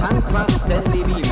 Tankwart Stanley Beamish